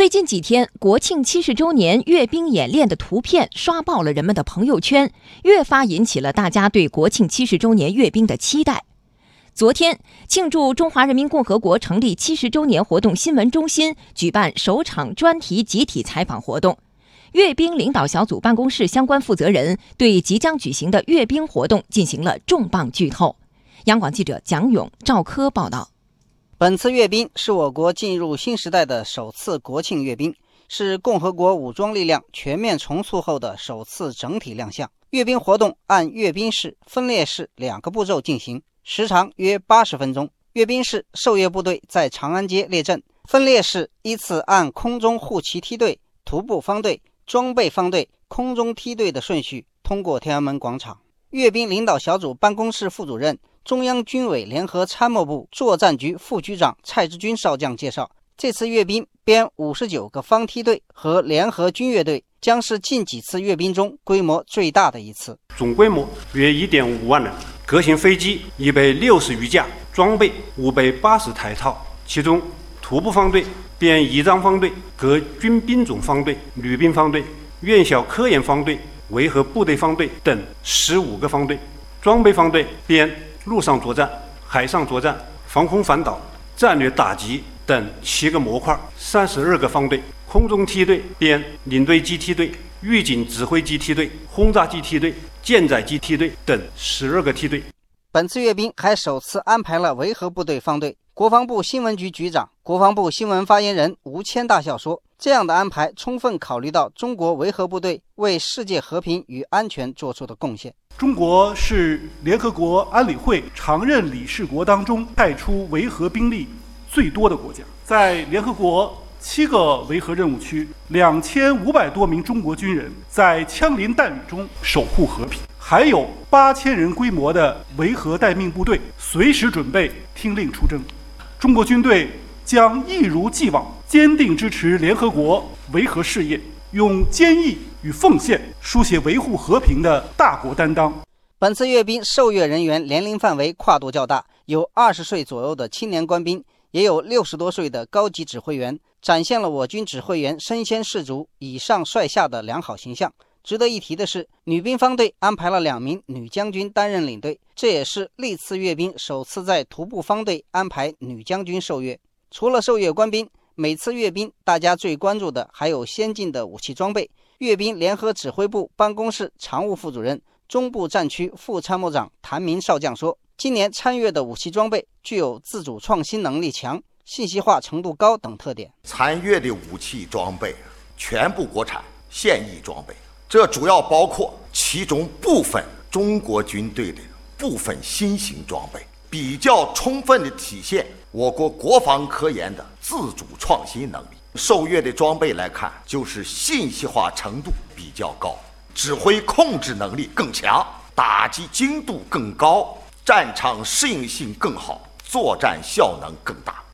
最近几天，国庆七十周年阅兵演练的图片刷爆了人们的朋友圈，越发引起了大家对国庆七十周年阅兵的期待。昨天，庆祝中华人民共和国成立七十周年活动新闻中心举办首场专题集体采访活动，阅兵领导小组办公室相关负责人对即将举行的阅兵活动进行了重磅剧透。央广记者蒋勇、赵科报道。本次阅兵是我国进入新时代的首次国庆阅兵，是共和国武装力量全面重塑后的首次整体亮相。阅兵活动按阅兵式、分列式两个步骤进行，时长约八十分钟。阅兵式，受阅部队在长安街列阵；分列式，依次按空中护旗梯队、徒步方队、装备方队、空中梯队的顺序通过天安门广场。阅兵领导小组办公室副主任。中央军委联合参谋部作战局副局长蔡志军少将介绍，这次阅兵编五十九个方梯队和联合军乐队，将是近几次阅兵中规模最大的一次，总规模约一点五万人，各型飞机一百六十余架，装备五百八十台套，其中徒步方队编仪仗方队、各军兵种方队、女兵方队、院校科研方队、维和部队方队等十五个方队，装备方队编。陆上作战、海上作战、防空反导、战略打击等七个模块，三十二个方队；空中梯队编领队机梯队、预警指挥机梯队、轰炸机梯队、舰载机梯队等十二个梯队。本次阅兵还首次安排了维和部队方队。国防部新闻局局长、国防部新闻发言人吴谦大校说：“这样的安排充分考虑到中国维和部队为世界和平与安全做出的贡献。”中国是联合国安理会常任理事国当中派出维和兵力最多的国家，在联合国七个维和任务区，两千五百多名中国军人在枪林弹雨中守护和平，还有八千人规模的维和待命部队随时准备听令出征。中国军队将一如既往坚定支持联合国维和事业。用坚毅与奉献书写维护和平的大国担当。本次阅兵受阅人员年龄范围跨度较大，有二十岁左右的青年官兵，也有六十多岁的高级指挥员，展现了我军指挥员身先士卒、以上率下的良好形象。值得一提的是，女兵方队安排了两名女将军担任领队，这也是历次阅兵首次在徒步方队安排女将军受阅。除了受阅官兵。每次阅兵，大家最关注的还有先进的武器装备。阅兵联合指挥部办公室常务副主任、中部战区副参谋长谭明少将说：“今年参阅的武器装备具有自主创新能力强、信息化程度高等特点。参阅的武器装备全部国产现役装备，这主要包括其中部分中国军队的部分新型装备，比较充分的体现。”我国国防科研的自主创新能力，受阅的装备来看，就是信息化程度比较高，指挥控制能力更强，打击精度更高，战场适应性更好，作战效能更大。